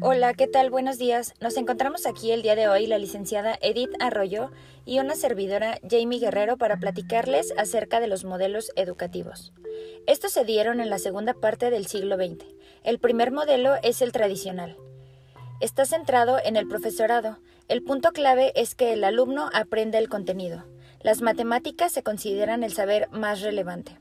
Hola, ¿qué tal? Buenos días. Nos encontramos aquí el día de hoy la licenciada Edith Arroyo y una servidora Jamie Guerrero para platicarles acerca de los modelos educativos. Estos se dieron en la segunda parte del siglo XX. El primer modelo es el tradicional. Está centrado en el profesorado. El punto clave es que el alumno aprenda el contenido. Las matemáticas se consideran el saber más relevante.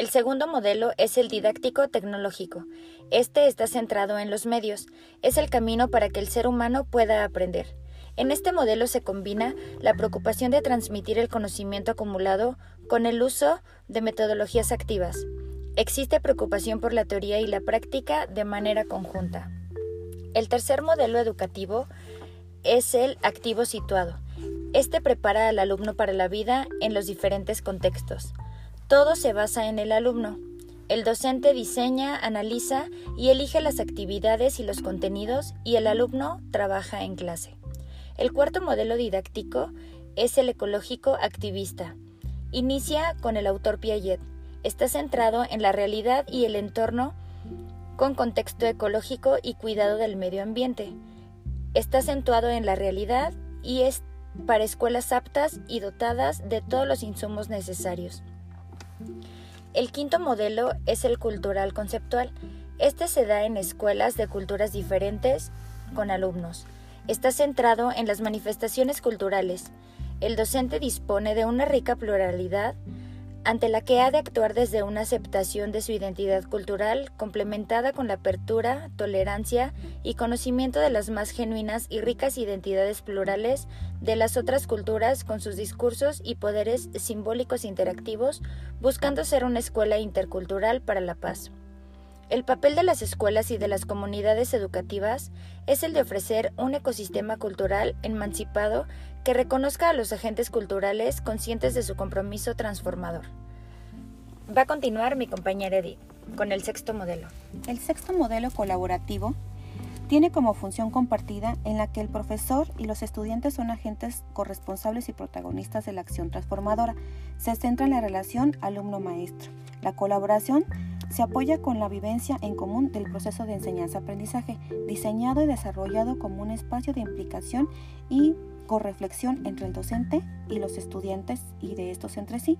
El segundo modelo es el didáctico tecnológico. Este está centrado en los medios. Es el camino para que el ser humano pueda aprender. En este modelo se combina la preocupación de transmitir el conocimiento acumulado con el uso de metodologías activas. Existe preocupación por la teoría y la práctica de manera conjunta. El tercer modelo educativo es el activo situado. Este prepara al alumno para la vida en los diferentes contextos. Todo se basa en el alumno. El docente diseña, analiza y elige las actividades y los contenidos y el alumno trabaja en clase. El cuarto modelo didáctico es el ecológico activista. Inicia con el autor Piaget. Está centrado en la realidad y el entorno con contexto ecológico y cuidado del medio ambiente. Está acentuado en la realidad y es para escuelas aptas y dotadas de todos los insumos necesarios. El quinto modelo es el cultural conceptual. Este se da en escuelas de culturas diferentes con alumnos. Está centrado en las manifestaciones culturales. El docente dispone de una rica pluralidad ante la que ha de actuar desde una aceptación de su identidad cultural complementada con la apertura, tolerancia y conocimiento de las más genuinas y ricas identidades plurales de las otras culturas con sus discursos y poderes simbólicos interactivos, buscando ser una escuela intercultural para la paz. El papel de las escuelas y de las comunidades educativas es el de ofrecer un ecosistema cultural emancipado que reconozca a los agentes culturales conscientes de su compromiso transformador. Va a continuar mi compañera Edith con el sexto modelo. El sexto modelo colaborativo tiene como función compartida en la que el profesor y los estudiantes son agentes corresponsables y protagonistas de la acción transformadora. Se centra en la relación alumno-maestro. La colaboración se apoya con la vivencia en común del proceso de enseñanza-aprendizaje, diseñado y desarrollado como un espacio de implicación y correflexión entre el docente y los estudiantes y de estos entre sí.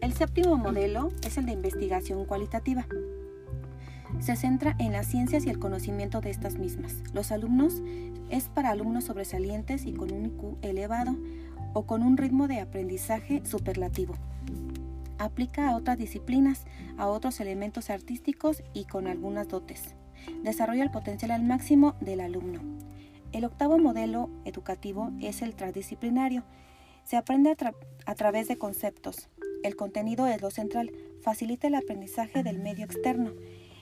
El séptimo modelo es el de investigación cualitativa. Se centra en las ciencias y el conocimiento de estas mismas. Los alumnos es para alumnos sobresalientes y con un IQ elevado o con un ritmo de aprendizaje superlativo aplica a otras disciplinas, a otros elementos artísticos y con algunas dotes. Desarrolla el potencial al máximo del alumno. El octavo modelo educativo es el transdisciplinario. Se aprende a, través de conceptos. El contenido es lo central. Facilita el aprendizaje del medio externo.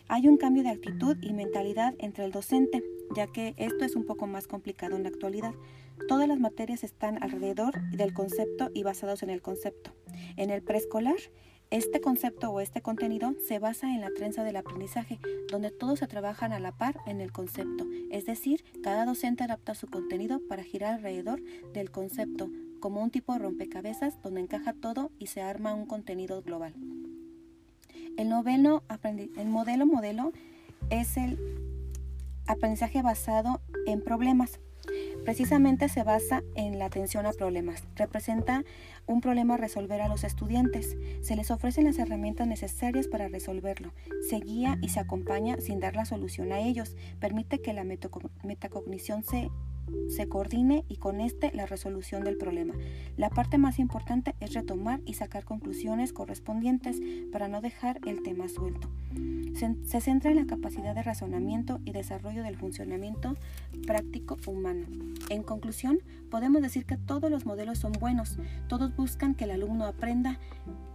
Hay un cambio de actitud y mentalidad entre el docente, ya que esto es un poco más complicado en la actualidad. Todas las materias están alrededor del concepto y basados en el concepto. En el preescolar, este concepto o este contenido se basa en la trenza del aprendizaje, donde todos se trabajan a la par en el concepto, es decir, cada docente adapta su contenido para girar alrededor del concepto, como un tipo de rompecabezas donde encaja todo y se arma un contenido global. El, noveno el modelo modelo es el aprendizaje basado en problemas. Precisamente se basa en la atención a problemas. Representa un problema a resolver a los estudiantes. Se les ofrecen las herramientas necesarias para resolverlo. Se guía y se acompaña sin dar la solución a ellos. Permite que la metacognición se se coordine y con este la resolución del problema. La parte más importante es retomar y sacar conclusiones correspondientes para no dejar el tema suelto. Se, centra en la capacidad de razonamiento y desarrollo del funcionamiento práctico humano. En conclusión, podemos decir que todos los modelos son buenos, todos buscan que el alumno aprenda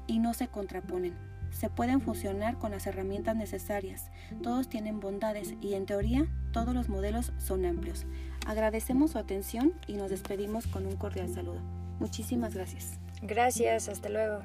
y no se contraponen se pueden fusionar con las herramientas necesarias. Todos tienen bondades y en teoría todos los modelos son amplios. Agradecemos su atención y nos despedimos con un cordial saludo. Muchísimas gracias. Gracias, hasta luego.